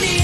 don't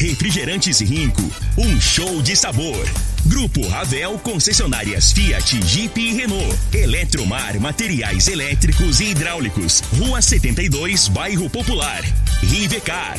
Refrigerantes Rinco. Um show de sabor. Grupo Ravel Concessionárias Fiat, Jeep e Renault. Eletromar Materiais Elétricos e Hidráulicos. Rua 72, Bairro Popular. Rivecar.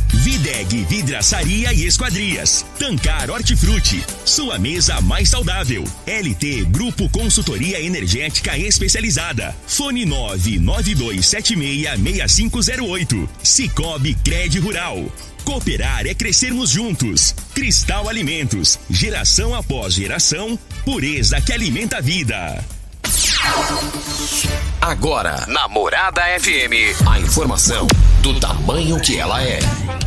Videg Vidraçaria e Esquadrias. Tancar Hortifruti. Sua mesa mais saudável. LT Grupo Consultoria Energética Especializada. Fone 992766508. Cicobi Cred Rural. Cooperar é crescermos juntos. Cristal Alimentos. Geração após geração. Pureza que alimenta a vida. Agora, na Morada FM, a informação do tamanho que ela é.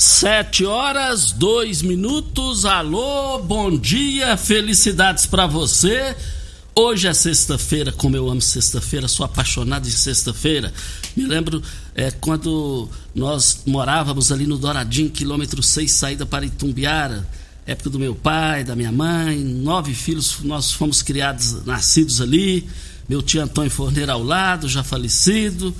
Sete horas, dois minutos. Alô, bom dia, felicidades pra você. Hoje é sexta-feira, como eu amo sexta-feira, sou apaixonado em sexta-feira. Me lembro é, quando nós morávamos ali no Douradinho, quilômetro 6, saída para Itumbiara, época do meu pai, da minha mãe, nove filhos, nós fomos criados, nascidos ali. Meu tio Antônio Forneiro ao lado, já falecido.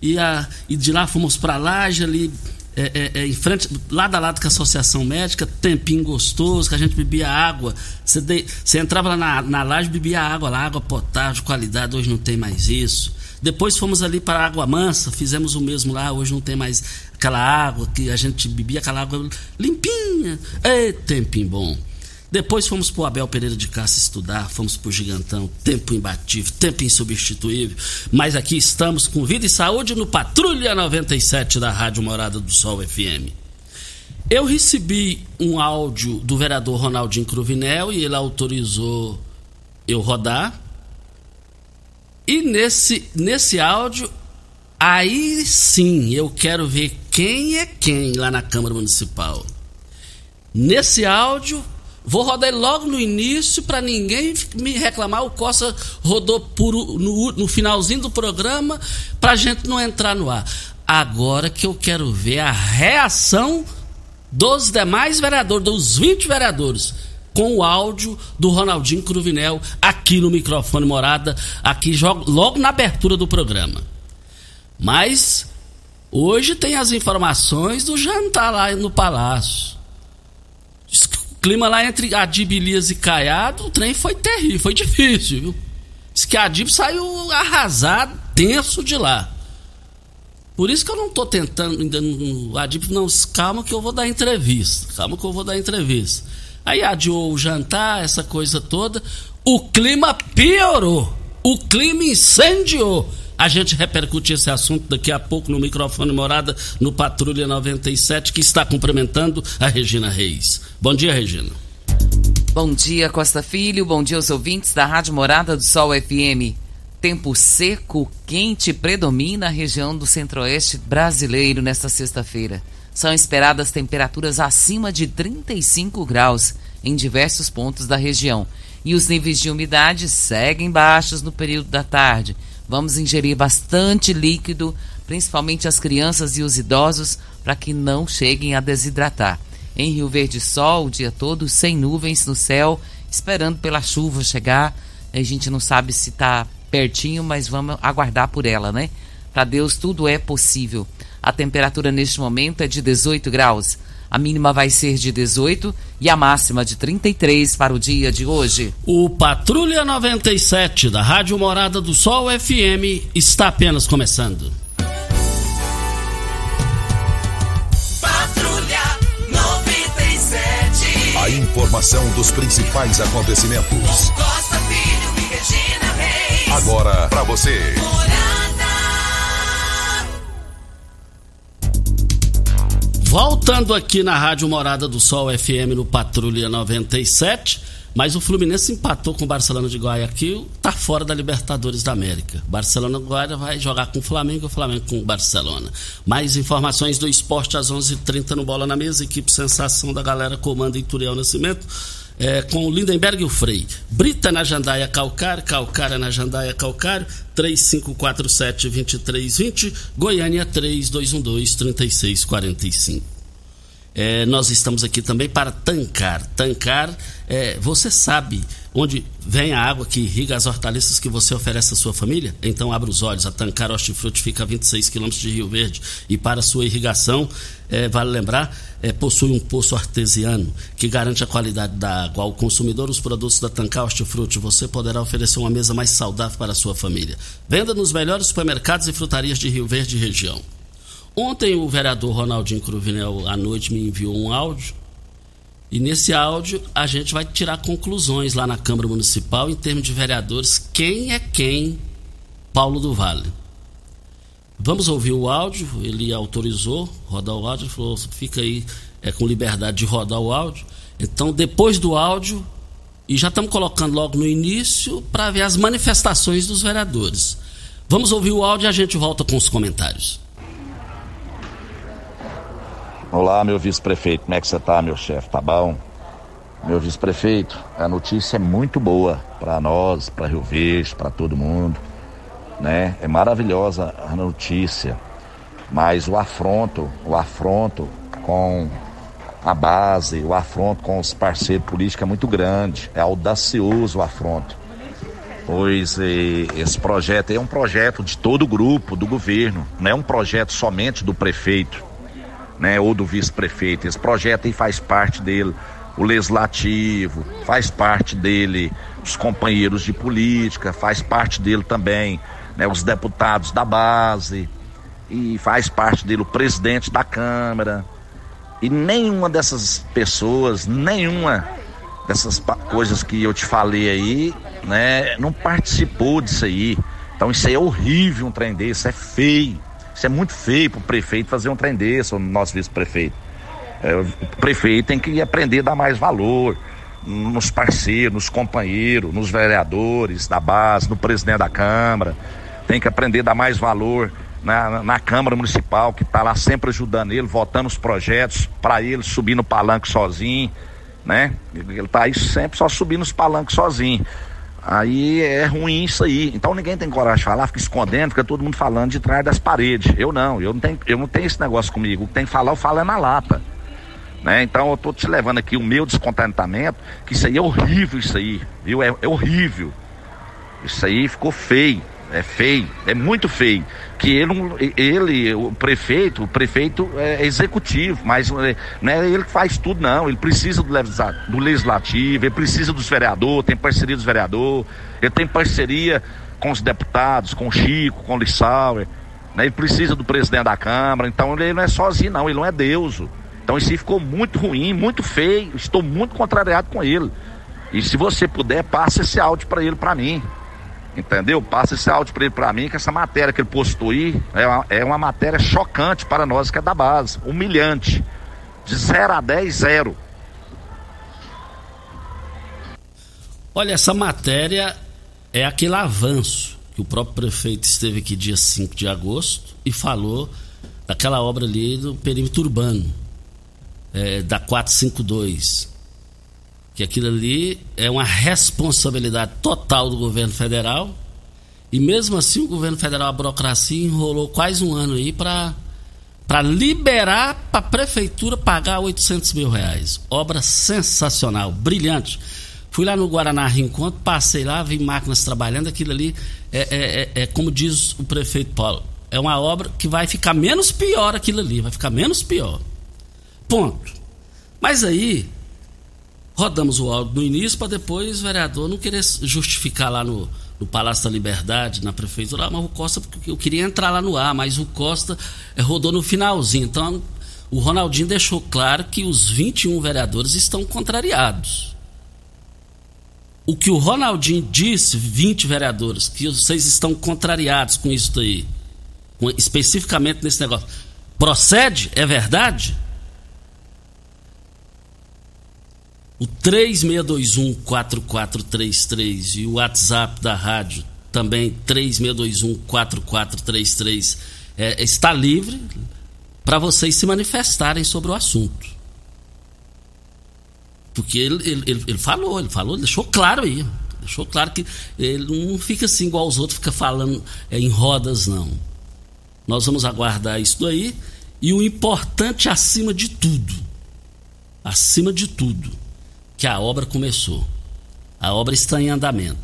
E, a, e de lá fomos para Laje, ali é, é, é, em frente, lado a lado com a Associação Médica, tempinho gostoso, que a gente bebia água. Você, de, você entrava lá na, na laje bebia água lá, água potável, qualidade, hoje não tem mais isso. Depois fomos ali para a Água Mansa, fizemos o mesmo lá, hoje não tem mais aquela água que a gente bebia, aquela água limpinha. Ei, tempinho bom. Depois fomos pro Abel Pereira de Cássia estudar, fomos pro Gigantão, tempo imbatível, tempo insubstituível. Mas aqui estamos com vida e saúde no Patrulha 97 da Rádio Morada do Sol FM. Eu recebi um áudio do vereador Ronaldinho Cruvinel e ele autorizou eu rodar. E nesse, nesse áudio, aí sim eu quero ver quem é quem lá na Câmara Municipal. Nesse áudio, Vou rodar ele logo no início para ninguém me reclamar. O Costa rodou por, no, no finalzinho do programa para a gente não entrar no ar. Agora que eu quero ver a reação dos demais vereadores, dos 20 vereadores, com o áudio do Ronaldinho Cruvinel aqui no microfone morada, aqui logo na abertura do programa. Mas hoje tem as informações do jantar lá no palácio clima lá entre Adib, Elias e Caiado, o trem foi terrível, foi difícil, viu? Diz que Adib saiu arrasado, tenso de lá. Por isso que eu não tô tentando, ainda Adib, não, calma que eu vou dar entrevista, calma que eu vou dar entrevista. Aí adiou o jantar, essa coisa toda, o clima piorou, o clima incendiou. A gente repercute esse assunto daqui a pouco no microfone Morada, no Patrulha 97, que está cumprimentando a Regina Reis. Bom dia, Regina. Bom dia, Costa Filho. Bom dia aos ouvintes da Rádio Morada do Sol FM. Tempo seco, quente predomina a região do centro-oeste brasileiro nesta sexta-feira. São esperadas temperaturas acima de 35 graus em diversos pontos da região. E os níveis de umidade seguem baixos no período da tarde Vamos ingerir bastante líquido, principalmente as crianças e os idosos, para que não cheguem a desidratar. Em Rio Verde, sol o dia todo, sem nuvens no céu, esperando pela chuva chegar. A gente não sabe se está pertinho, mas vamos aguardar por ela, né? Para Deus tudo é possível. A temperatura neste momento é de 18 graus. A mínima vai ser de 18 e a máxima de 33 para o dia de hoje. O Patrulha 97 da Rádio Morada do Sol FM está apenas começando. Patrulha 97. A informação dos principais acontecimentos. Costa Filho e Regina Reis. Agora para você. Morada. Voltando aqui na Rádio Morada do Sol FM no Patrulha 97, mas o Fluminense empatou com o Barcelona de Guayaquil, tá fora da Libertadores da América. Barcelona Guaira vai jogar com o Flamengo o Flamengo com o Barcelona. Mais informações do esporte às 11:30 h 30 no Bola na Mesa, equipe Sensação da galera comanda Ituriel Nascimento. É, com o Lindenberg e o Frei. Brita na Jandaia Calcário, Calcária na Jandaia Calcário, 3547-2320, Goiânia 3212-3645. É, nós estamos aqui também para tancar. Tancar, é, você sabe onde vem a água que irriga as hortaliças que você oferece à sua família? Então abra os olhos. A Tancar Hortifruti fica a 26 quilômetros de Rio Verde e para sua irrigação, é, vale lembrar, é, possui um poço artesiano que garante a qualidade da água. Ao consumidor, os produtos da Tancar Hortifruti, você poderá oferecer uma mesa mais saudável para a sua família. Venda nos melhores supermercados e frutarias de Rio Verde e região. Ontem o vereador Ronaldinho Cruvinel à noite me enviou um áudio e nesse áudio a gente vai tirar conclusões lá na Câmara Municipal em termos de vereadores, quem é quem Paulo do Vale. Vamos ouvir o áudio, ele autorizou rodar o áudio, falou, fica aí é, com liberdade de rodar o áudio. Então, depois do áudio, e já estamos colocando logo no início para ver as manifestações dos vereadores. Vamos ouvir o áudio e a gente volta com os comentários. Olá, meu vice-prefeito, como é que você tá, meu chefe? Tá bom? Meu vice-prefeito, a notícia é muito boa para nós, para Rio Verde, para todo mundo, né? É maravilhosa a notícia, mas o afronto, o afronto com a base, o afronto com os parceiros políticos é muito grande, é audacioso o afronto. Pois esse projeto é um projeto de todo o grupo, do governo, não é um projeto somente do prefeito né, ou do vice-prefeito. Esse projeto aí faz parte dele o legislativo, faz parte dele os companheiros de política, faz parte dele também né, os deputados da base e faz parte dele o presidente da Câmara. E nenhuma dessas pessoas, nenhuma dessas coisas que eu te falei aí, né, não participou disso aí. Então isso aí é horrível um trem desse, é feio. Isso é muito feio para o prefeito fazer um trem desse, o nosso vice-prefeito. É, o prefeito tem que aprender a dar mais valor nos parceiros, nos companheiros, nos vereadores da base, no presidente da Câmara. Tem que aprender a dar mais valor na, na Câmara Municipal, que está lá sempre ajudando ele, votando os projetos para ele subir no palanque sozinho, né? Ele está aí sempre só subindo os palanques sozinho. Aí é ruim isso aí. Então ninguém tem coragem de falar, fica escondendo, fica todo mundo falando de trás das paredes. Eu não, eu não tenho, eu não tenho esse negócio comigo. O que tem que falar, eu falo é na lata. Né? Então eu tô te levando aqui o meu descontentamento, que isso aí é horrível isso aí, viu? É, é horrível. Isso aí ficou feio. É feio, é muito feio. Que ele, ele, o prefeito, o prefeito é executivo, mas é, não é ele que faz tudo, não. Ele precisa do legislativo, ele precisa dos vereadores, tem parceria dos vereadores, ele tem parceria com os deputados, com o Chico, com o Lissauer, né? ele precisa do presidente da Câmara, então ele não é sozinho, não, ele não é Deus. Então isso ficou muito ruim, muito feio, estou muito contrariado com ele. E se você puder, passe esse áudio para ele, para mim. Entendeu? Passa esse áudio para ele para mim, que essa matéria que ele postou aí é uma, é uma matéria chocante para nós que é da base, humilhante. De 0 a 10, zero. Olha, essa matéria é aquele avanço que o próprio prefeito esteve aqui dia 5 de agosto e falou daquela obra ali do perímetro urbano, é, da 452 que aquilo ali é uma responsabilidade total do governo federal. E mesmo assim o governo federal, a burocracia, enrolou quase um ano aí para para liberar para a prefeitura pagar 800 mil reais. Obra sensacional, brilhante. Fui lá no Guaraná Reencontro, passei lá, vi máquinas trabalhando. Aquilo ali é, é, é, é como diz o prefeito Paulo, é uma obra que vai ficar menos pior aquilo ali, vai ficar menos pior. Ponto. Mas aí, rodamos o áudio no início para depois o vereador não querer justificar lá no, no Palácio da Liberdade, na prefeitura, ah, mas o Costa, porque eu queria entrar lá no ar, mas o Costa é, rodou no finalzinho. Então, o Ronaldinho deixou claro que os 21 vereadores estão contrariados. O que o Ronaldinho disse, 20 vereadores, que vocês estão contrariados com isso aí, com, especificamente nesse negócio, procede? É verdade? O 3621-4433 e o WhatsApp da rádio também, 3621-4433, é, está livre para vocês se manifestarem sobre o assunto. Porque ele, ele, ele, falou, ele falou, deixou claro aí. Deixou claro que ele não fica assim igual os outros, fica falando é, em rodas, não. Nós vamos aguardar isso daí. E o importante acima de tudo, acima de tudo, que a obra começou. A obra está em andamento.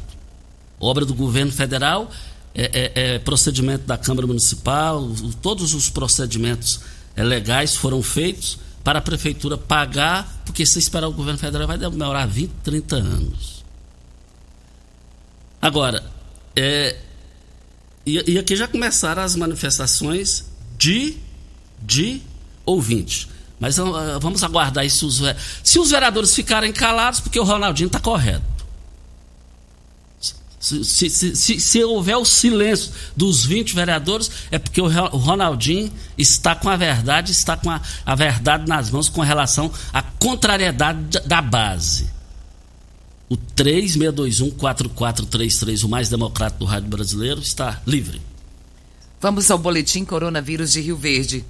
Obra do governo federal, é, é, é procedimento da Câmara Municipal, todos os procedimentos é, legais foram feitos para a prefeitura pagar, porque se esperar o governo federal vai demorar 20, 30 anos. Agora, é, e, e aqui já começaram as manifestações de, de ouvintes. Mas uh, vamos aguardar isso. Se os vereadores ficarem calados, porque o Ronaldinho está correto. Se, se, se, se, houver o silêncio dos 20 vereadores, é porque o Ronaldinho está com a verdade, está com a, a verdade nas mãos com relação à contrariedade da base. O 3621-4433, o mais democrático do rádio brasileiro, está livre. Vamos ao boletim Coronavírus de Rio Verde.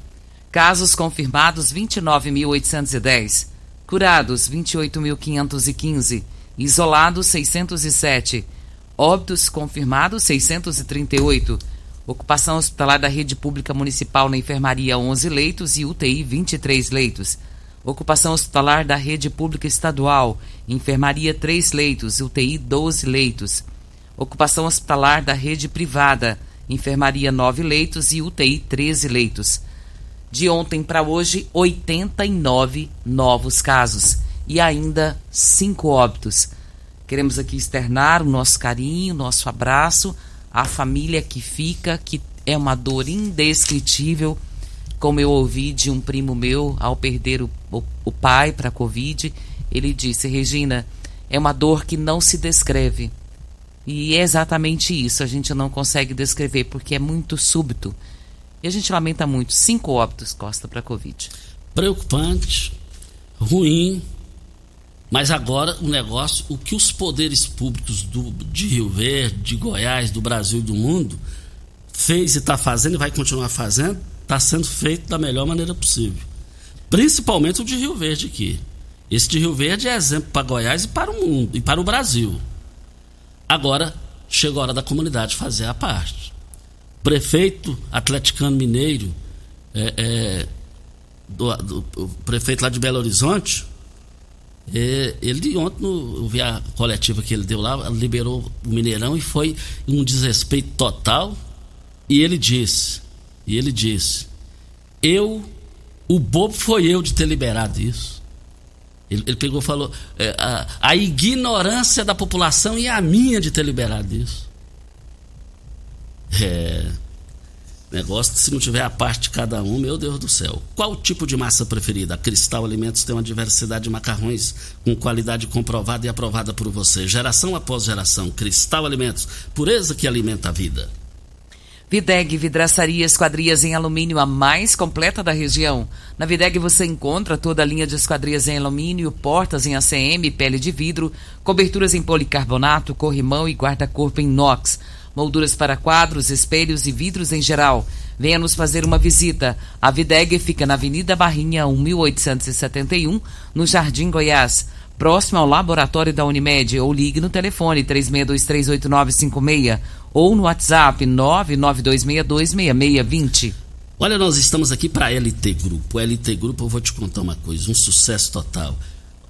Casos confirmados 29.810. Curados 28.515. Isolados 607. Óbitos confirmados 638. Ocupação hospitalar da rede pública municipal na enfermaria 11 leitos e UTI 23 leitos. Ocupação hospitalar da rede pública estadual, enfermaria 3 leitos, UTI 12 leitos. Ocupação hospitalar da rede privada, enfermaria 9 leitos e UTI 13 leitos de ontem para hoje, 89 novos casos e ainda cinco óbitos. Queremos aqui externar o nosso carinho, nosso abraço à família que fica, que é uma dor indescritível, como eu ouvi de um primo meu ao perder o, o, o pai para a Covid. Ele disse: Regina, é uma dor que não se descreve. E é exatamente isso, a gente não consegue descrever porque é muito súbito. E a gente lamenta muito. Cinco óbitos, Costa, para a Covid. Preocupante, ruim, mas agora o negócio, o que os poderes públicos do, de Rio Verde, de Goiás, do Brasil e do mundo fez e está fazendo e vai continuar fazendo, está sendo feito da melhor maneira possível. Principalmente o de Rio Verde aqui. Esse de Rio Verde é exemplo para Goiás e para o mundo e para o Brasil. Agora chegou a hora da comunidade fazer a parte prefeito atleticano mineiro, é, é, do, do, o prefeito lá de Belo Horizonte, é, ele ontem, no, eu vi a coletiva que ele deu lá, liberou o Mineirão e foi um desrespeito total. E ele disse, e ele disse, eu, o bobo foi eu de ter liberado isso. Ele, ele pegou e falou, é, a, a ignorância da população e a minha de ter liberado isso. É. Negócio, se não tiver a parte de cada um, meu Deus do céu. Qual o tipo de massa preferida? A Cristal Alimentos tem uma diversidade de macarrões com qualidade comprovada e aprovada por você. Geração após geração. Cristal Alimentos, pureza que alimenta a vida. Videg Vidraçaria Esquadrias em Alumínio, a mais completa da região. Na Videg você encontra toda a linha de esquadrias em alumínio, portas em ACM, pele de vidro, coberturas em policarbonato, corrimão e guarda-corpo em inox molduras para quadros, espelhos e vidros em geral. Venha nos fazer uma visita. A Videg fica na Avenida Barrinha, 1871, no Jardim Goiás, próximo ao laboratório da Unimed, ou ligue no telefone 36238956 ou no WhatsApp 992626620. Olha, nós estamos aqui para LT Grupo. O LT Grupo, eu vou te contar uma coisa, um sucesso total.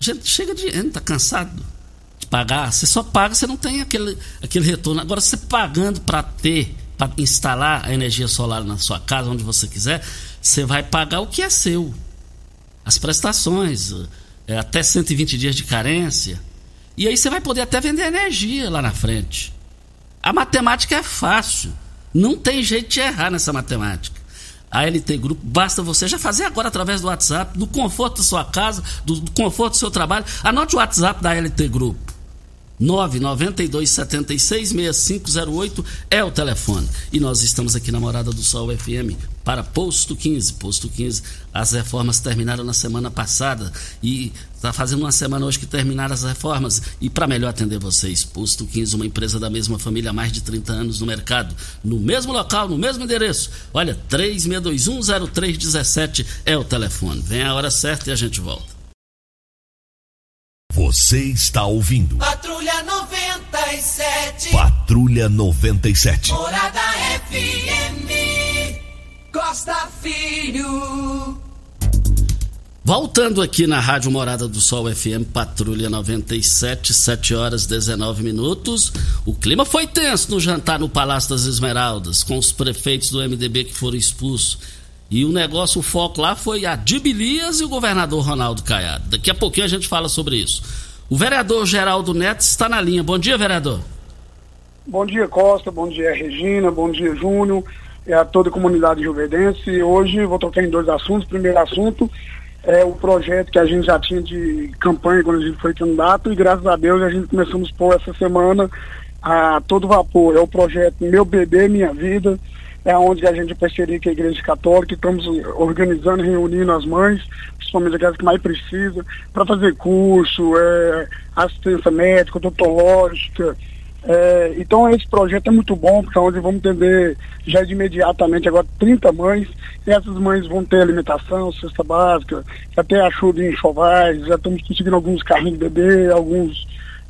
Gente chega de ano, tá cansado pagar. Você só paga, você não tem aquele, aquele retorno. Agora, você pagando para ter, para instalar a energia solar na sua casa, onde você quiser, você vai pagar o que é seu. As prestações, é, até 120 dias de carência. E aí você vai poder até vender energia lá na frente. A matemática é fácil. Não tem jeito de errar nessa matemática. A LT Grupo, basta você já fazer agora através do WhatsApp, do conforto da sua casa, do, do conforto do seu trabalho. Anote o WhatsApp da LT Grupo. 992 76 6508 é o telefone. E nós estamos aqui na Morada do Sol FM para Posto 15. Posto 15, as reformas terminaram na semana passada e está fazendo uma semana hoje que terminaram as reformas. E para melhor atender vocês, Posto 15, uma empresa da mesma família há mais de 30 anos no mercado, no mesmo local, no mesmo endereço. Olha, 36210317 é o telefone. Vem a hora certa e a gente volta. Você está ouvindo. Patrulha 97. Patrulha 97. Morada FM. Costa Filho. Voltando aqui na Rádio Morada do Sol FM, Patrulha 97, 7 horas 19 minutos. O clima foi tenso no jantar no Palácio das Esmeraldas, com os prefeitos do MDB que foram expulsos. E o negócio, o foco lá foi a Dibilias e o governador Ronaldo Caiado. Daqui a pouquinho a gente fala sobre isso. O vereador Geraldo Neto está na linha. Bom dia, vereador. Bom dia, Costa. Bom dia, Regina. Bom dia, Júnior. E a toda a comunidade juvedense. Hoje vou tocar em dois assuntos. Primeiro assunto é o projeto que a gente já tinha de campanha quando a gente foi candidato e graças a Deus a gente começamos por essa semana a todo vapor. É o projeto Meu Bebê Minha Vida é onde a gente parceria com a Igreja Católica, estamos organizando, reunindo as mães, principalmente aquelas que mais precisam, para fazer curso, é, assistência médica, odontológica. É, então esse projeto é muito bom, porque é onde vamos atender já de imediatamente agora 30 mães, e essas mães vão ter alimentação, cesta básica, tem ajuda em enxovais, já estamos conseguindo alguns carrinhos de bebê, alguns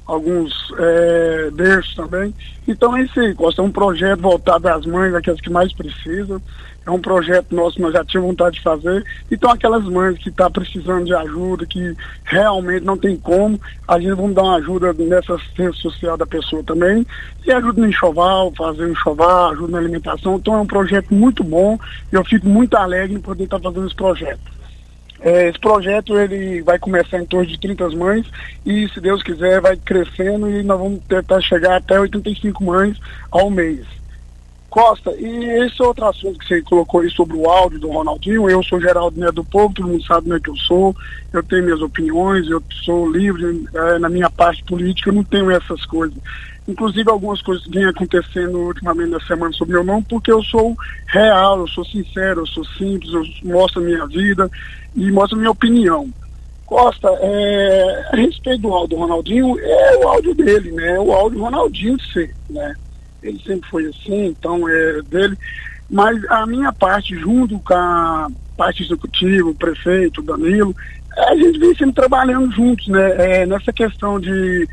alguns é, berços também. Então é isso aí, Costa, é um projeto voltado às mães, aquelas que mais precisam. É um projeto nosso que nós já tínhamos vontade de fazer. Então aquelas mães que estão tá precisando de ajuda, que realmente não tem como, a gente vamos dar uma ajuda nessa assistência social da pessoa também. E ajuda no enxoval, fazer um enxoval, ajuda na alimentação. Então é um projeto muito bom e eu fico muito alegre em poder estar tá fazendo esse projeto. É, esse projeto ele vai começar em torno de 30 mães e, se Deus quiser, vai crescendo e nós vamos tentar chegar até 85 mães ao mês. Costa, e esse outro assunto que você colocou aí sobre o áudio do Ronaldinho, eu sou Geraldo Neto do Povo, todo mundo sabe né, que eu sou, eu tenho minhas opiniões, eu sou livre é, na minha parte política, eu não tenho essas coisas. Inclusive algumas coisas vêm acontecendo ultimamente na semana sobre meu nome, porque eu sou real, eu sou sincero, eu sou simples, eu mostro a minha vida e mostro minha opinião. Costa, é, a respeito do áudio do Ronaldinho, é o áudio dele, né? É o áudio do Ronaldinho ser, né? Ele sempre foi assim, então é dele. Mas a minha parte, junto com a parte executiva, o prefeito, o Danilo, a gente vem sempre trabalhando juntos, né? É, nessa questão de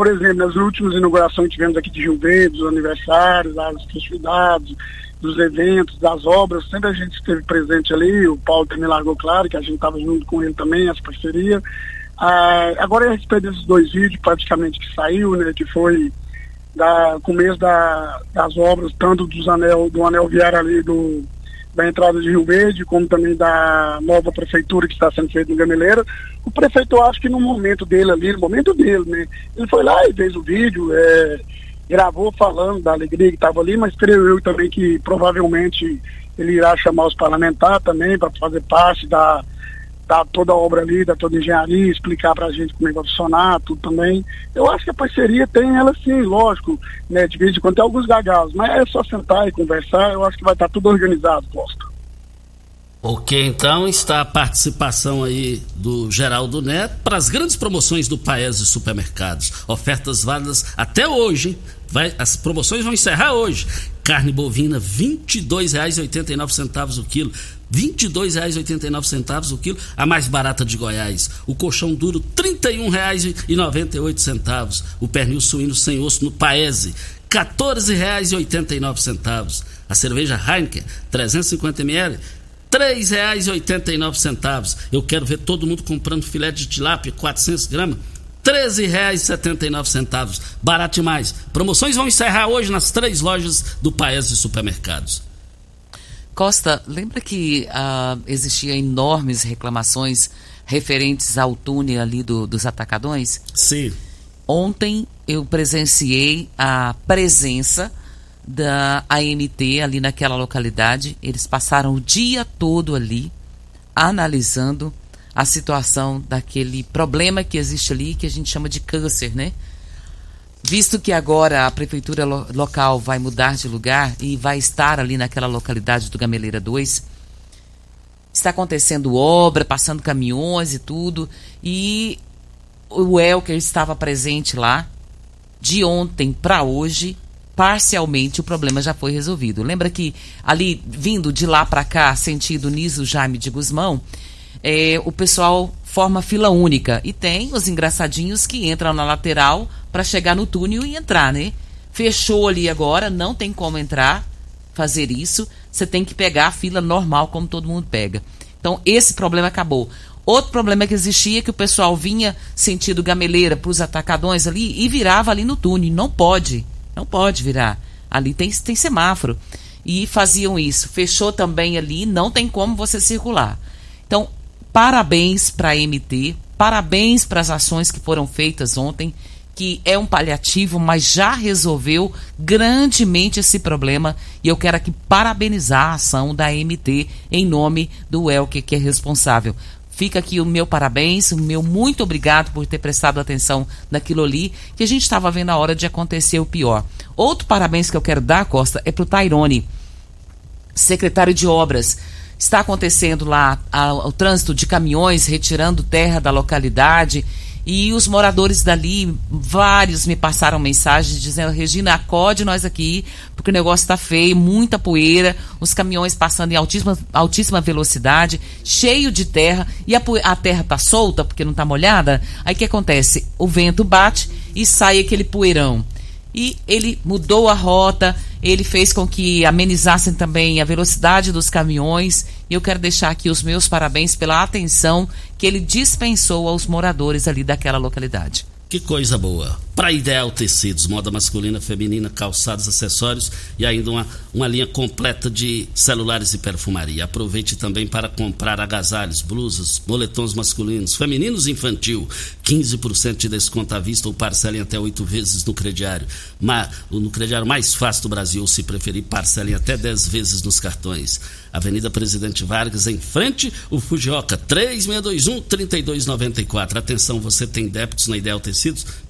por exemplo, nas últimas inaugurações que tivemos aqui de Rio Verde, dos aniversários, das festividades, dos eventos, das obras, sempre a gente esteve presente ali, o Paulo também largou claro que a gente estava junto com ele também, essa parceria. Ah, agora a respeito desses dois vídeos praticamente que saiu, né, que foi da começo da, das obras, tanto dos anel, do anel viário ali do da entrada de Rio Verde, como também da nova prefeitura que está sendo feita em Gameleira. O prefeito, eu acho que no momento dele ali, no momento dele, né? Ele foi lá e fez o vídeo, é, gravou falando da alegria que estava ali, mas creio eu também que provavelmente ele irá chamar os parlamentares também para fazer parte da, dar toda a obra ali, dar toda a engenharia, explicar para a gente como é que vai funcionar, tudo também. Eu acho que a parceria tem ela sim, lógico, né? De vez em quando tem alguns gargalos, mas é só sentar e conversar, eu acho que vai estar tudo organizado, Costa. Ok, então está a participação aí do Geraldo Neto para as grandes promoções do Paese Supermercados. Ofertas válidas até hoje. Vai, as promoções vão encerrar hoje. Carne bovina, R$ 22,89 o quilo. R$ 22,89 o quilo, a mais barata de Goiás. O colchão duro, R$ 31,98. O pernil suíno sem osso no Paese, R$ 14,89. A cerveja Heineken, 350 ml, R$ 3,89. Eu quero ver todo mundo comprando filé de tilápia, 400 gramas, R$ 13,79. Barato demais. Promoções vão encerrar hoje nas três lojas do Paes de Supermercados. Costa, lembra que uh, existia enormes reclamações referentes ao túnel ali do, dos atacadões? Sim. Ontem eu presenciei a presença da ANT ali naquela localidade. Eles passaram o dia todo ali analisando a situação daquele problema que existe ali, que a gente chama de câncer, né? Visto que agora a prefeitura lo local vai mudar de lugar e vai estar ali naquela localidade do Gameleira 2, está acontecendo obra, passando caminhões e tudo, e o Elker estava presente lá. De ontem para hoje, parcialmente o problema já foi resolvido. Lembra que ali, vindo de lá para cá, sentido Niso Jaime de Guzmão, é, o pessoal forma fila única. E tem os engraçadinhos que entram na lateral para chegar no túnel e entrar, né? Fechou ali agora, não tem como entrar, fazer isso. Você tem que pegar a fila normal, como todo mundo pega. Então, esse problema acabou. Outro problema que existia é que o pessoal vinha sentido gameleira para os atacadões ali e virava ali no túnel. Não pode, não pode virar. Ali tem, tem semáforo. E faziam isso. Fechou também ali, não tem como você circular. Então, Parabéns para a MT, parabéns para as ações que foram feitas ontem, que é um paliativo, mas já resolveu grandemente esse problema. E eu quero aqui parabenizar a ação da MT em nome do Elke, que é responsável. Fica aqui o meu parabéns, o meu muito obrigado por ter prestado atenção naquilo ali, que a gente estava vendo a hora de acontecer o pior. Outro parabéns que eu quero dar, Costa, é para o Tairone, secretário de Obras Está acontecendo lá a, o trânsito de caminhões retirando terra da localidade. E os moradores dali, vários me passaram mensagens dizendo: Regina, acode nós aqui, porque o negócio está feio, muita poeira, os caminhões passando em altíssima, altíssima velocidade, cheio de terra, e a, a terra está solta porque não está molhada. Aí o que acontece? O vento bate e sai aquele poeirão e ele mudou a rota, ele fez com que amenizassem também a velocidade dos caminhões. E eu quero deixar aqui os meus parabéns pela atenção que ele dispensou aos moradores ali daquela localidade. Que coisa boa. Para Ideal Tecidos, moda masculina, feminina, calçados, acessórios e ainda uma, uma linha completa de celulares e perfumaria. Aproveite também para comprar agasalhos, blusas, moletons masculinos, femininos e infantil. 15% de desconto à vista ou parcelem até oito vezes no crediário. no crediário mais fácil do Brasil, se preferir, parcelem até 10 vezes nos cartões. Avenida Presidente Vargas, em frente, o Fujioka, 3621-3294. Atenção, você tem débitos na Ideal Tecidos?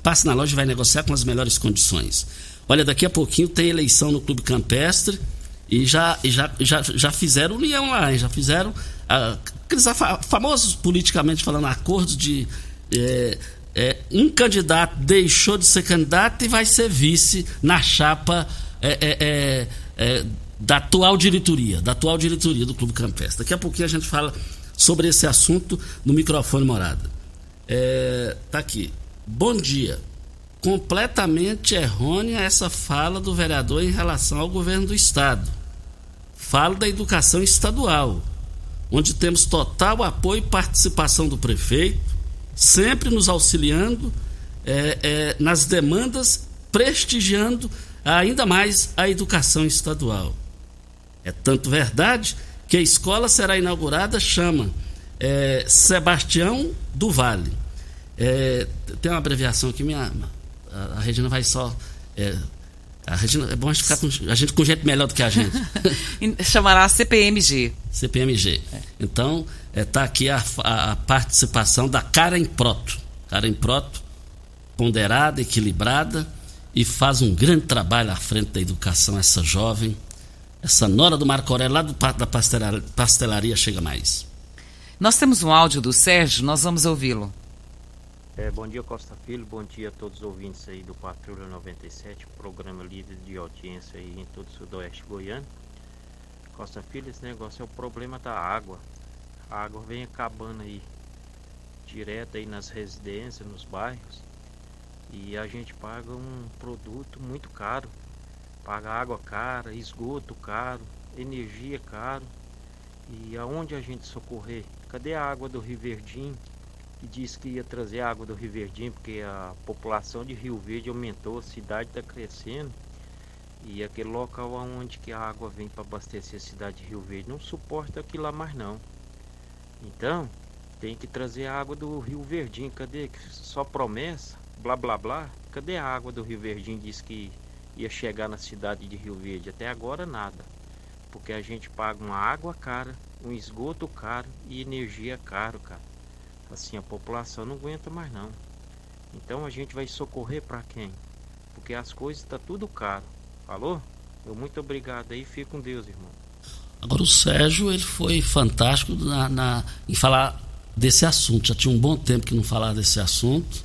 Passe na loja e vai negociar com as melhores condições. Olha, daqui a pouquinho tem eleição no Clube Campestre e já, já, já, já fizeram união lá, já fizeram ah, aqueles famosos politicamente falando acordos de é, é, um candidato deixou de ser candidato e vai ser vice na chapa é da atual diretoria, da atual diretoria do Clube Campestre. Daqui a pouquinho a gente fala sobre esse assunto no microfone morada. É, tá aqui. Bom dia. Completamente errônea essa fala do vereador em relação ao governo do estado. Falo da educação estadual, onde temos total apoio e participação do prefeito, sempre nos auxiliando é, é, nas demandas, prestigiando ainda mais a educação estadual. É tanto verdade que a escola será inaugurada, chama é, Sebastião do Vale. É, tem uma abreviação aqui, minha, a, a Regina vai só. É, a Regina, é bom a gente ficar com a gente com gente melhor do que a gente. Chamará CPMG. CPMG. É. Então, está é, aqui a, a, participação da Karen Proto. Karen Proto, ponderada, equilibrada e faz um grande trabalho à frente da educação, essa jovem essa nora do Marco Aurélio, lá do, da pastelaria, pastelaria Chega Mais. Nós temos um áudio do Sérgio, nós vamos ouvi-lo. É, bom dia, Costa Filho. Bom dia a todos os ouvintes aí do Patrulha 97, programa líder de audiência aí em todo o sudoeste goiano. Costa Filho, esse negócio é o problema da água. A água vem acabando aí direto aí nas residências, nos bairros. E a gente paga um produto muito caro Paga água cara, esgoto caro, energia caro. E aonde a gente socorrer? Cadê a água do Rio Verdinho? Que disse que ia trazer água do Rio Verdinho, porque a população de Rio Verde aumentou, a cidade está crescendo. E aquele local onde que a água vem para abastecer a cidade de Rio Verde não suporta aquilo lá mais não. Então, tem que trazer a água do Rio Verdinho. Cadê? Só promessa? Blá blá blá. Cadê a água do Rio Verdinho? Diz que ia chegar na cidade de Rio Verde. Até agora nada. Porque a gente paga uma água cara, um esgoto caro e energia caro, cara. Assim, a população não aguenta mais não. Então a gente vai socorrer para quem? Porque as coisas tá tudo caro. Falou? Eu muito obrigado aí, fique com Deus, irmão. Agora o Sérgio, ele foi fantástico na, na, em falar desse assunto. Já tinha um bom tempo que não falava desse assunto.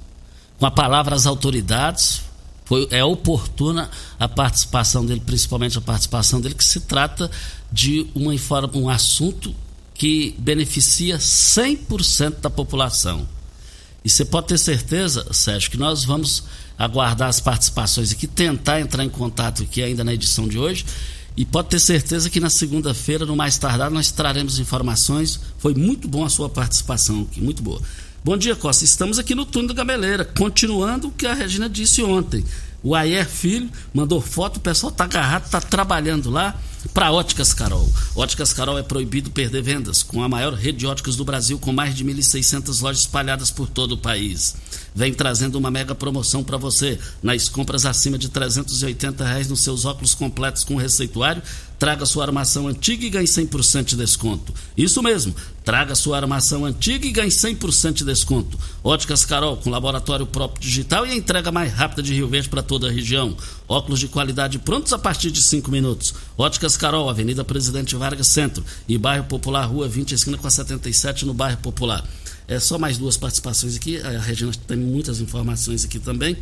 Com a palavra às autoridades, foi, é oportuna a participação dele, principalmente a participação dele, que se trata de uma, um assunto que beneficia 100% da população. E você pode ter certeza, Sérgio, que nós vamos aguardar as participações aqui, tentar entrar em contato aqui ainda na edição de hoje. E pode ter certeza que na segunda-feira, no mais tardar, nós traremos informações. Foi muito bom a sua participação aqui, muito boa. Bom dia, Costa. Estamos aqui no túnel da Gameleira, continuando o que a Regina disse ontem. O Ayer Filho mandou foto, o pessoal está agarrado, está trabalhando lá para Óticas Carol. Óticas Carol é proibido perder vendas, com a maior rede de óticas do Brasil, com mais de 1.600 lojas espalhadas por todo o país. Vem trazendo uma mega promoção para você. Nas compras acima de 380 reais nos seus óculos completos com receituário, traga sua armação antiga e ganhe 100% de desconto. Isso mesmo, traga sua armação antiga e ganhe 100% de desconto. Óticas Carol, com laboratório próprio digital e a entrega mais rápida de Rio Verde para toda a região. Óculos de qualidade prontos a partir de 5 minutos. Óticas Carol, Avenida Presidente Vargas Centro e Bairro Popular, Rua 20, esquina com a 77, no Bairro Popular. É só mais duas participações aqui. A Regina tem muitas informações aqui também.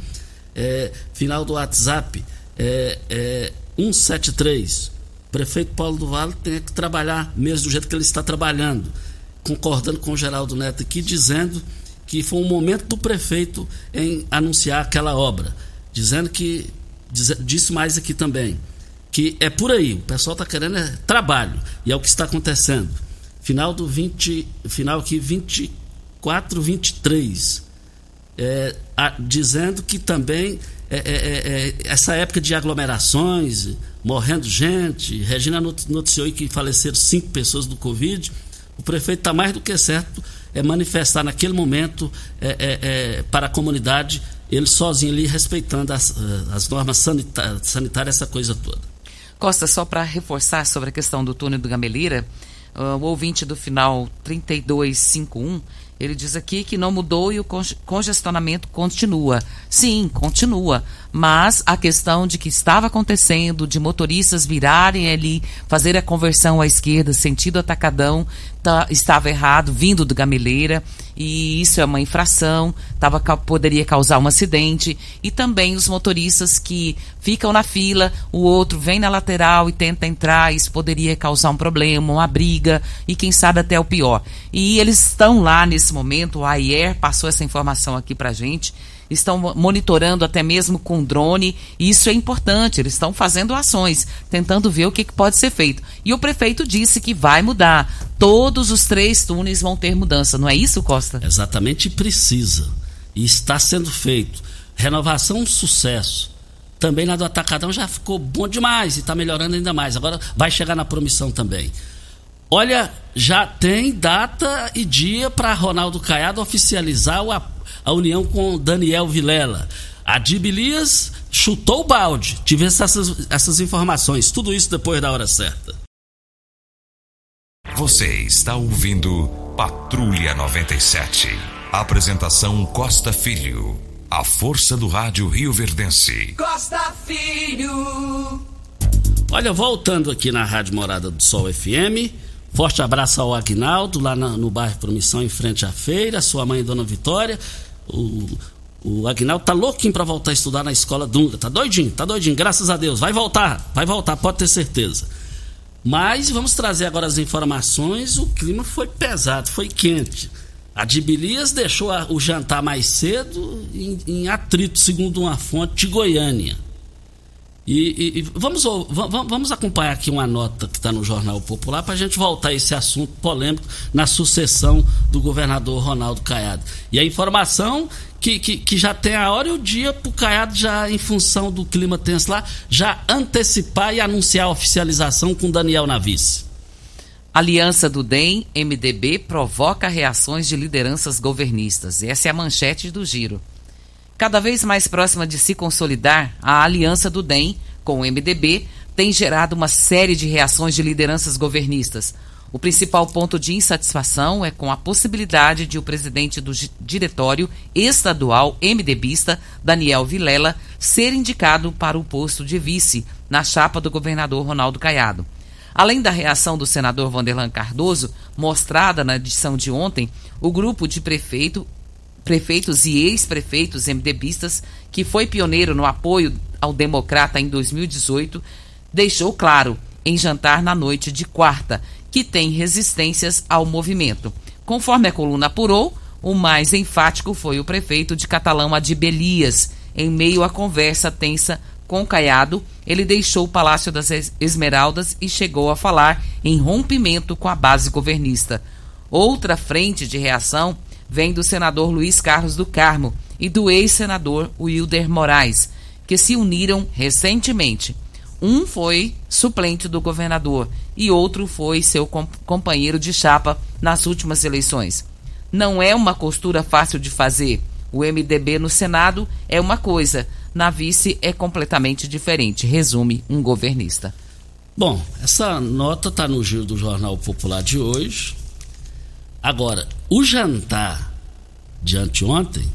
É, final do WhatsApp é, é 173. Prefeito Paulo do Vale tem que trabalhar mesmo do jeito que ele está trabalhando. Concordando com o Geraldo Neto aqui, dizendo que foi um momento do prefeito em anunciar aquela obra. Dizendo que. Diz, disse mais aqui também. Que é por aí. O pessoal está querendo é trabalho. E é o que está acontecendo. Final do 20. Final aqui, 20 423, é, a, dizendo que também é, é, é, é, essa época de aglomerações, morrendo gente, Regina noticiou que faleceram cinco pessoas do Covid, o prefeito está mais do que certo é manifestar naquele momento é, para a comunidade, ele sozinho ali respeitando as, as normas sanitárias, sanitárias, essa coisa toda. Costa, só para reforçar sobre a questão do túnel do Gameleira, uh, o ouvinte do final 3251 ele diz aqui que não mudou e o congestionamento continua. Sim, continua. Mas a questão de que estava acontecendo, de motoristas virarem ali, fazer a conversão à esquerda, sentido atacadão, tá, estava errado, vindo do Gameleira, e isso é uma infração, tava, poderia causar um acidente. E também os motoristas que ficam na fila, o outro vem na lateral e tenta entrar, isso poderia causar um problema, uma briga, e quem sabe até o pior. E eles estão lá nesse momento, o AIER passou essa informação aqui pra gente estão monitorando até mesmo com drone, e isso é importante, eles estão fazendo ações, tentando ver o que, que pode ser feito. E o prefeito disse que vai mudar. Todos os três túneis vão ter mudança, não é isso, Costa? Exatamente, precisa. E está sendo feito. Renovação um sucesso. Também na do Atacadão já ficou bom demais e está melhorando ainda mais. Agora vai chegar na promissão também. Olha, já tem data e dia para Ronaldo Caiado oficializar o apoio a união com Daniel Vilela. A Dibilias chutou o balde. Tive essas, essas informações. Tudo isso depois da hora certa. Você está ouvindo Patrulha 97. Apresentação Costa Filho. A força do rádio Rio Verdense. Costa Filho. Olha, voltando aqui na Rádio Morada do Sol FM. Forte abraço ao Agnaldo, lá no, no bairro Promissão, em frente à feira. Sua mãe, Dona Vitória o, o Agnaldo tá louquinho para voltar a estudar na escola Dunga. Tá doidinho, tá doidinho, graças a Deus. Vai voltar, vai voltar, pode ter certeza. Mas vamos trazer agora as informações. O clima foi pesado, foi quente. A Dibilias deixou o jantar mais cedo em, em, atrito, segundo uma fonte de Goiânia. E, e, e vamos, vamos acompanhar aqui uma nota que está no Jornal Popular para a gente voltar a esse assunto polêmico na sucessão do governador Ronaldo Caiado. E a informação que, que, que já tem a hora e o dia para o Caiado, já em função do clima tenso lá, já antecipar e anunciar a oficialização com Daniel Navis. Aliança do DEM, MDB, provoca reações de lideranças governistas. Essa é a manchete do giro. Cada vez mais próxima de se consolidar, a aliança do DEM com o MDB tem gerado uma série de reações de lideranças governistas. O principal ponto de insatisfação é com a possibilidade de o presidente do diretório estadual MDBista, Daniel Vilela, ser indicado para o posto de vice na chapa do governador Ronaldo Caiado. Além da reação do senador Vanderlan Cardoso, mostrada na edição de ontem, o grupo de prefeito prefeitos e ex-prefeitos MDBistas, que foi pioneiro no apoio ao democrata em 2018, deixou claro, em jantar na noite de quarta, que tem resistências ao movimento. Conforme a coluna apurou, o mais enfático foi o prefeito de Catalão Adib Elias. Em meio à conversa tensa com Caiado, ele deixou o Palácio das Esmeraldas e chegou a falar em rompimento com a base governista. Outra frente de reação vem do senador Luiz Carlos do Carmo e do ex-senador Wilder Moraes, que se uniram recentemente. Um foi suplente do governador e outro foi seu companheiro de chapa nas últimas eleições. Não é uma costura fácil de fazer. O MDB no Senado é uma coisa, na vice é completamente diferente, resume um governista. Bom, essa nota está no giro do Jornal Popular de hoje. Agora, o jantar de anteontem,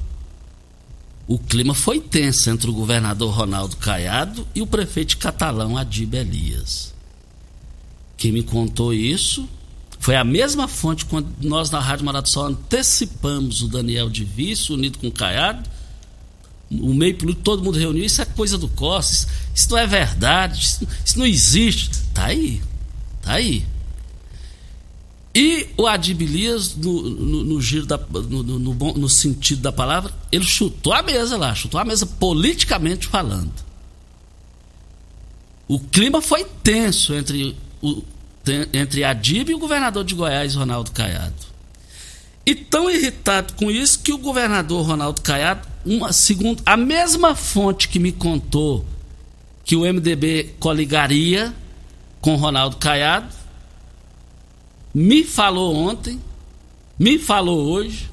o clima foi tenso entre o governador Ronaldo Caiado e o prefeito catalão Adib Elias. Quem me contou isso foi a mesma fonte quando nós na Rádio Sol antecipamos o Daniel de Vice, unido com o Caiado. O meio político, todo mundo reuniu. Isso é coisa do Costa. Isso, isso não é verdade. Isso, isso não existe. Tá aí. Tá aí. E o Adib Elias, no, no, no giro da, no, no, no, sentido da palavra, ele chutou a mesa lá, chutou a mesa politicamente falando. O clima foi tenso entre, o, entre Adib e o governador de Goiás, Ronaldo Caiado. E tão irritado com isso que o governador Ronaldo Caiado, uma, segundo a mesma fonte que me contou que o MDB coligaria com Ronaldo Caiado, me falou ontem, me falou hoje.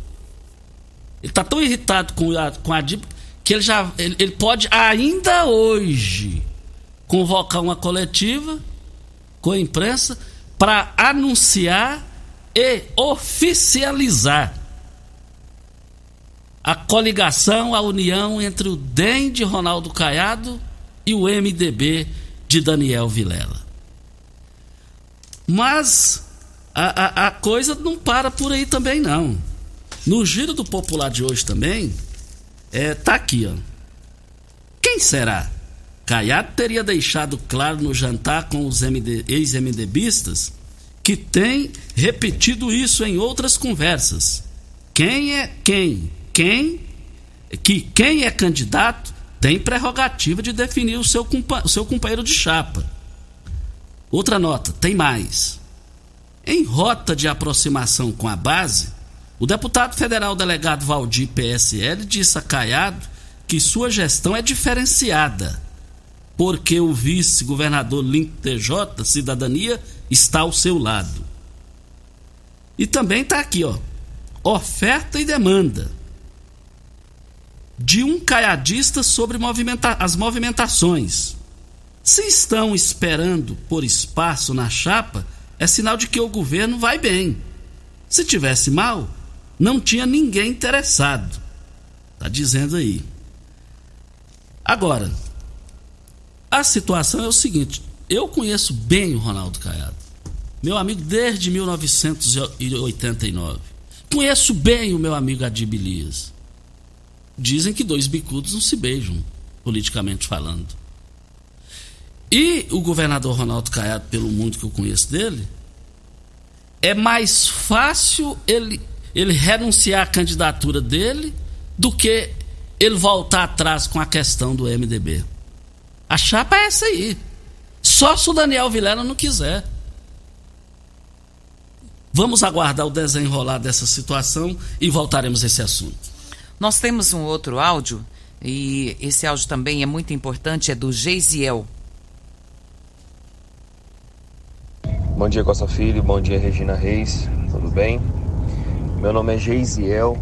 Ele está tão irritado com a, com a DIP que ele já ele, ele pode ainda hoje convocar uma coletiva com a imprensa para anunciar e oficializar a coligação, a união entre o DEM de Ronaldo Caiado e o MDB de Daniel Vilela. Mas a, a, a coisa não para por aí também, não. No giro do popular de hoje também, é, tá aqui, ó. Quem será? Caiado teria deixado claro no jantar com os ex-MDBistas que tem repetido isso em outras conversas. Quem é quem? Quem? Que quem é candidato tem prerrogativa de definir o seu, o seu companheiro de chapa. Outra nota, tem mais. Em rota de aproximação com a base, o deputado federal delegado Valdir PSL disse a Caiado que sua gestão é diferenciada, porque o vice-governador Link TJ, Cidadania, está ao seu lado. E também está aqui, ó, oferta e demanda de um caiadista sobre movimenta as movimentações. Se estão esperando por espaço na chapa, é sinal de que o governo vai bem. Se tivesse mal, não tinha ninguém interessado. Tá dizendo aí. Agora, a situação é o seguinte: eu conheço bem o Ronaldo Caiado, meu amigo desde 1989. Conheço bem o meu amigo Adib Elias. Dizem que dois bicudos não se beijam, politicamente falando. E o governador Ronaldo Caiado, pelo mundo que eu conheço dele, é mais fácil ele, ele renunciar à candidatura dele do que ele voltar atrás com a questão do MDB. A chapa é essa aí. Só se o Daniel Vilela não quiser. Vamos aguardar o desenrolar dessa situação e voltaremos a esse assunto. Nós temos um outro áudio, e esse áudio também é muito importante, é do Geisiel. Bom dia, Costa Filho. Bom dia, Regina Reis. Tudo bem? Meu nome é Geisiel.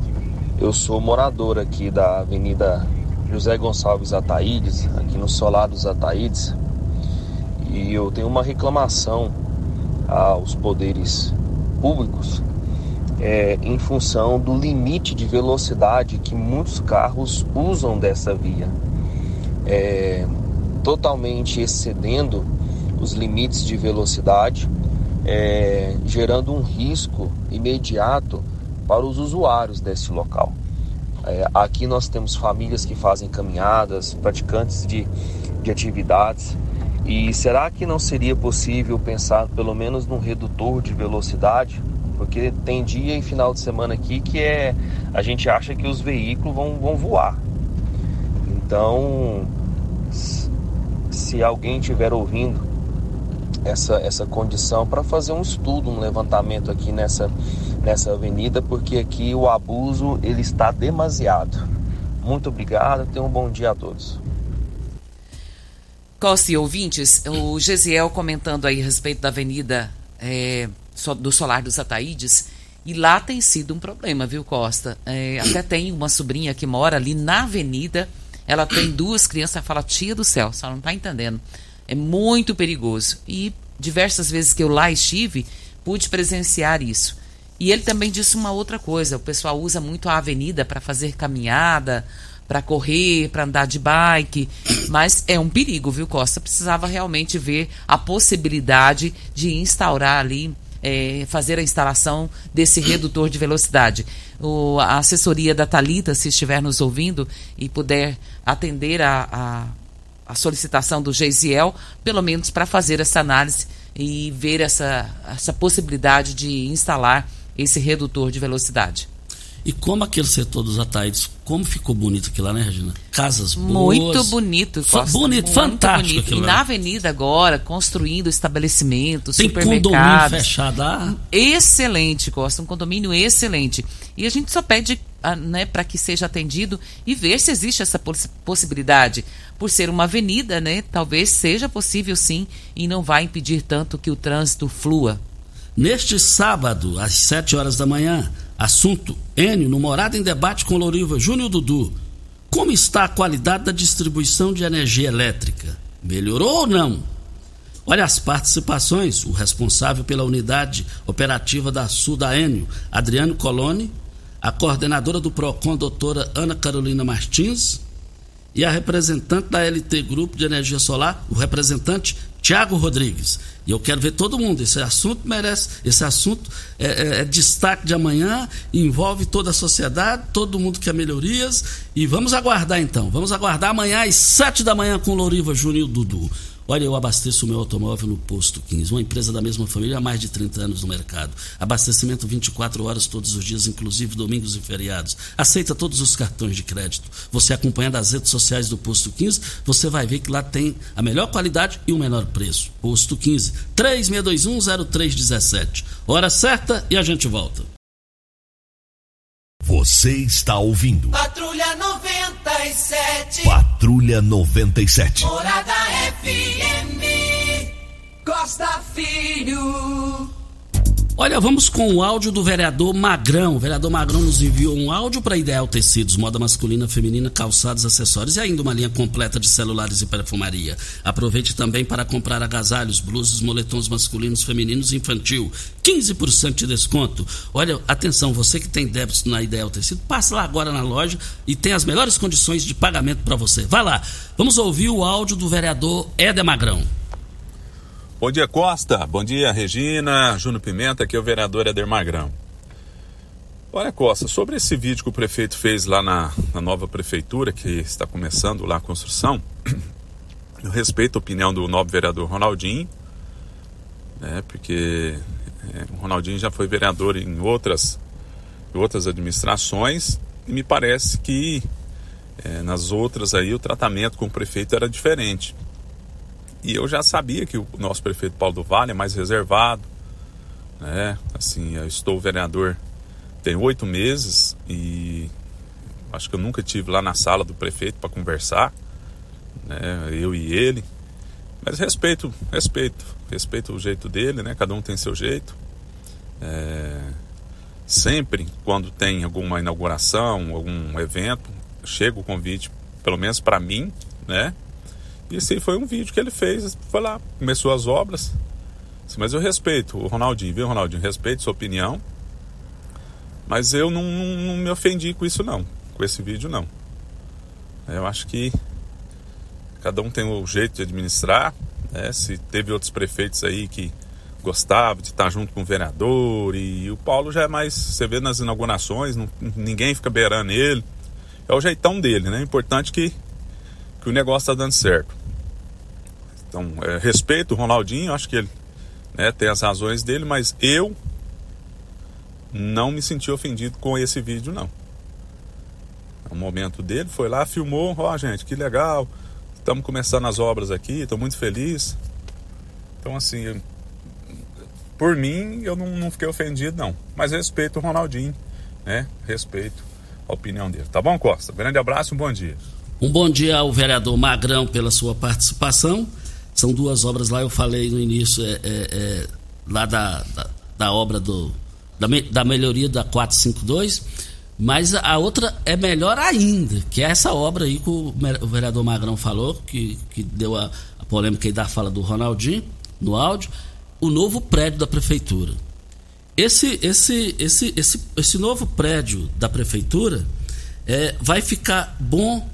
Eu sou morador aqui da Avenida José Gonçalves Ataídes, aqui no Solar dos Ataídes. E eu tenho uma reclamação aos poderes públicos é, em função do limite de velocidade que muitos carros usam dessa via, é, totalmente excedendo os limites de velocidade, é, gerando um risco imediato para os usuários desse local. É, aqui nós temos famílias que fazem caminhadas, praticantes de, de atividades e será que não seria possível pensar pelo menos num redutor de velocidade? Porque tem dia e final de semana aqui que é a gente acha que os veículos vão, vão voar. Então, se alguém estiver ouvindo essa, essa condição para fazer um estudo, um levantamento aqui nessa, nessa avenida, porque aqui o abuso ele está demasiado. Muito obrigado, tenham um bom dia a todos. Costa e ouvintes, o Gesiel comentando aí a respeito da avenida é, do Solar dos Ataídes, e lá tem sido um problema, viu, Costa? É, até tem uma sobrinha que mora ali na avenida, ela tem duas crianças, fala, tia do céu, só não está entendendo. É muito perigoso. E diversas vezes que eu lá estive, pude presenciar isso. E ele também disse uma outra coisa: o pessoal usa muito a avenida para fazer caminhada, para correr, para andar de bike, mas é um perigo, viu, Costa? Precisava realmente ver a possibilidade de instaurar ali, é, fazer a instalação desse redutor de velocidade. O, a assessoria da Talita, se estiver nos ouvindo e puder atender a, a, a solicitação do Geisiel, pelo menos para fazer essa análise e ver essa, essa possibilidade de instalar esse redutor de velocidade. E como aquele setor dos Ataídes, como ficou bonito aquilo lá, né, Regina? Casas boas. Muito bonito, Costa, Bonito, muito fantástico bonito. E lá. na avenida agora, construindo estabelecimentos, Tem supermercados. condomínio fechado lá. Excelente, Costa, um condomínio excelente. E a gente só pede ah, né, para que seja atendido e ver se existe essa poss possibilidade. Por ser uma avenida, né, talvez seja possível sim e não vai impedir tanto que o trânsito flua. Neste sábado, às 7 horas da manhã, assunto Enio, no Morada em Debate com Loriva Júnior Dudu. Como está a qualidade da distribuição de energia elétrica? Melhorou ou não? Olha as participações. O responsável pela unidade operativa da Sul da Enio, Adriano Coloni, a coordenadora do PROCON, doutora Ana Carolina Martins, e a representante da LT Grupo de Energia Solar, o representante Tiago Rodrigues. E eu quero ver todo mundo. Esse assunto merece, esse assunto é, é, é, destaque de amanhã, envolve toda a sociedade, todo mundo quer melhorias. E vamos aguardar então. Vamos aguardar amanhã às sete da manhã com Loriva Júnior Dudu. Olha, eu abasteço o meu automóvel no Posto 15, uma empresa da mesma família há mais de 30 anos no mercado. Abastecimento 24 horas todos os dias, inclusive domingos e feriados. Aceita todos os cartões de crédito. Você acompanhando as redes sociais do Posto 15, você vai ver que lá tem a melhor qualidade e o menor preço. Posto 15, 36210317. Hora certa e a gente volta. Você está ouvindo. Patrulha 97. Patrulha 97. Morada FM. Costa Filho. Olha, vamos com o áudio do vereador Magrão. O vereador Magrão nos enviou um áudio para Ideal Tecidos, moda masculina, feminina, calçados, acessórios e ainda uma linha completa de celulares e perfumaria. Aproveite também para comprar agasalhos, blusas, moletons masculinos, femininos e infantil. 15% de desconto. Olha, atenção, você que tem débitos na Ideal Tecido, passe lá agora na loja e tem as melhores condições de pagamento para você. Vai lá. Vamos ouvir o áudio do vereador Éder Magrão. Bom dia, Costa. Bom dia, Regina, Júnior Pimenta, aqui é o vereador Eder Magrão. Olha, Costa, sobre esse vídeo que o prefeito fez lá na, na nova prefeitura, que está começando lá a construção, eu respeito a opinião do novo vereador Ronaldinho, né, porque é, o Ronaldinho já foi vereador em outras, em outras administrações e me parece que é, nas outras aí o tratamento com o prefeito era diferente. E eu já sabia que o nosso prefeito Paulo do Vale é mais reservado, né? Assim, eu estou vereador tem oito meses e acho que eu nunca tive lá na sala do prefeito para conversar, né? Eu e ele. Mas respeito, respeito, respeito o jeito dele, né? Cada um tem seu jeito. É... Sempre quando tem alguma inauguração, algum evento, chega o convite, pelo menos para mim, né? E esse foi um vídeo que ele fez, foi lá, começou as obras. Mas eu respeito o Ronaldinho, viu, Ronaldinho? Respeito sua opinião. Mas eu não, não, não me ofendi com isso, não. Com esse vídeo, não. Eu acho que cada um tem o jeito de administrar. Né? Se teve outros prefeitos aí que gostavam de estar junto com o vereador. E o Paulo já é mais. Você vê nas inaugurações, não, ninguém fica beirando ele. É o jeitão dele, né? Importante que, que o negócio está dando certo. Então, é, respeito o Ronaldinho, acho que ele né, tem as razões dele, mas eu não me senti ofendido com esse vídeo, não. O momento dele foi lá, filmou, ó, oh, gente, que legal, estamos começando as obras aqui, estou muito feliz. Então, assim, por mim, eu não, não fiquei ofendido, não. Mas respeito o Ronaldinho, né? Respeito a opinião dele. Tá bom, Costa? Grande abraço e um bom dia. Um bom dia ao vereador Magrão pela sua participação. São duas obras lá, eu falei no início, é, é, é lá da, da, da, obra do, da, da melhoria da 452, mas a outra é melhor ainda, que é essa obra aí que o, o vereador Magrão falou, que, que deu a, a polêmica aí da fala do Ronaldinho no áudio, o novo prédio da prefeitura. Esse, esse, esse, esse, esse novo prédio da prefeitura é, vai ficar bom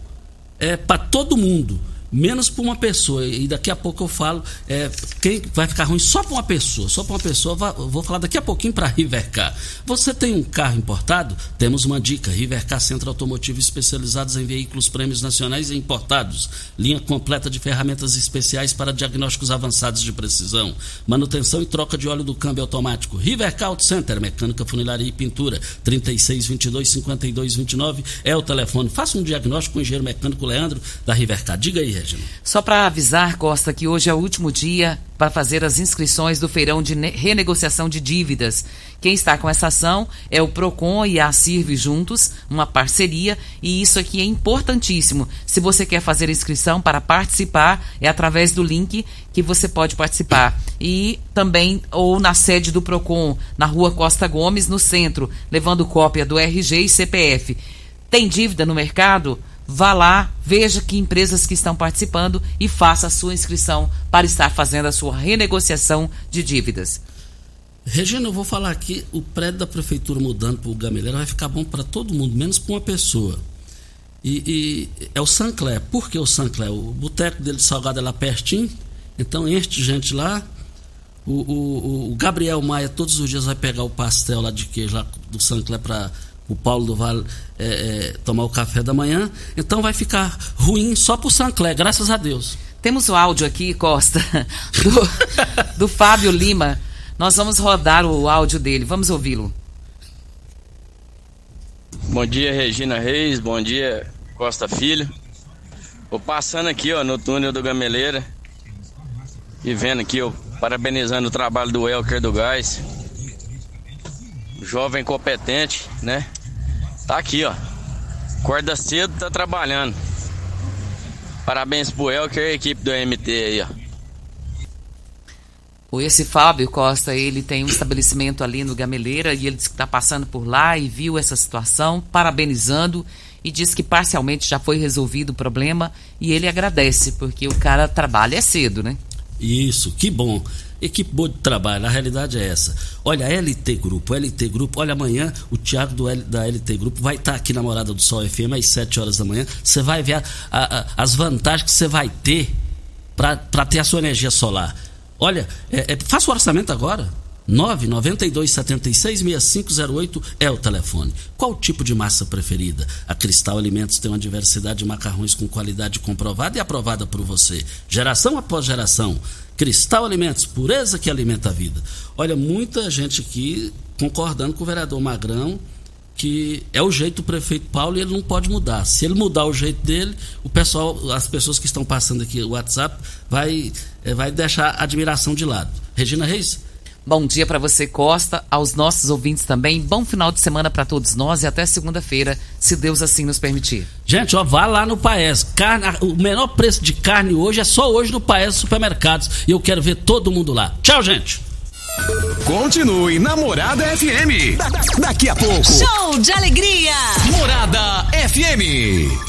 é, para todo mundo menos para uma pessoa. E daqui a pouco eu falo é, quem vai ficar ruim só para uma pessoa. Só para uma pessoa. Vou falar daqui a pouquinho para a Rivercar. Você tem um carro importado? Temos uma dica. Rivercar Centro Automotivo especializados em veículos prêmios nacionais e importados. Linha completa de ferramentas especiais para diagnósticos avançados de precisão. Manutenção e troca de óleo do câmbio automático. Rivercar Auto Center, mecânica, funilaria e pintura. 3622 5229 é o telefone. Faça um diagnóstico com o engenheiro mecânico Leandro da Rivercar. Diga aí, Regina. Só para avisar, Costa, que hoje é o último dia para fazer as inscrições do feirão de renegociação de dívidas. Quem está com essa ação é o Procon e a Sirve juntos, uma parceria, e isso aqui é importantíssimo. Se você quer fazer inscrição para participar, é através do link que você pode participar. E também ou na sede do Procon, na Rua Costa Gomes, no centro, levando cópia do RG e CPF. Tem dívida no mercado? Vá lá, veja que empresas que estão participando e faça a sua inscrição para estar fazendo a sua renegociação de dívidas. Regina, eu vou falar aqui, o prédio da prefeitura mudando para o Gameleira vai ficar bom para todo mundo, menos para uma pessoa. E, e, é o Sancler. Por que o Sancler? O boteco dele de salgado é lá pertinho, então de gente lá. O, o, o, Gabriel Maia todos os dias vai pegar o pastel lá de queijo lá do Sancler para o Paulo do Vale é, é, tomar o café da manhã. Então vai ficar ruim só para o Sancler, graças a Deus. Temos o áudio aqui, Costa, do, do Fábio Lima. Nós vamos rodar o áudio dele. Vamos ouvi-lo. Bom dia, Regina Reis. Bom dia, Costa Filho. Vou passando aqui ó, no túnel do Gameleira e vendo aqui, ó, parabenizando o trabalho do Elker do Gás jovem competente, né? Tá aqui, ó. Acorda cedo, tá trabalhando. Parabéns pro Elker e a equipe do MT aí, ó. Esse Fábio Costa, ele tem um estabelecimento ali no Gameleira e ele disse que está passando por lá e viu essa situação, parabenizando e diz que parcialmente já foi resolvido o problema e ele agradece, porque o cara trabalha cedo, né? Isso, que bom. Equipe boa de trabalho, a realidade é essa. Olha, LT Grupo, LT Grupo, olha, amanhã o Thiago do L, da LT Grupo vai estar tá aqui na Morada do Sol FM às 7 horas da manhã. Você vai ver a, a, as vantagens que você vai ter para ter a sua energia solar. Olha, é, é, faça o orçamento agora. 992766508 é o telefone. Qual tipo de massa preferida? A Cristal Alimentos tem uma diversidade de macarrões com qualidade comprovada e aprovada por você, geração após geração. Cristal Alimentos, pureza que alimenta a vida. Olha, muita gente aqui concordando com o vereador Magrão que é o jeito do prefeito Paulo e ele não pode mudar. Se ele mudar o jeito dele, o pessoal, as pessoas que estão passando aqui o WhatsApp, vai, é, vai deixar a admiração de lado. Regina Reis? Bom dia para você, Costa, aos nossos ouvintes também. Bom final de semana para todos nós e até segunda-feira, se Deus assim nos permitir. Gente, ó, vá lá no Paes. Carne, o menor preço de carne hoje é só hoje no Paes Supermercados. E eu quero ver todo mundo lá. Tchau, gente. Continue Namorada FM. Da- da- daqui a pouco. Show de alegria! Morada FM.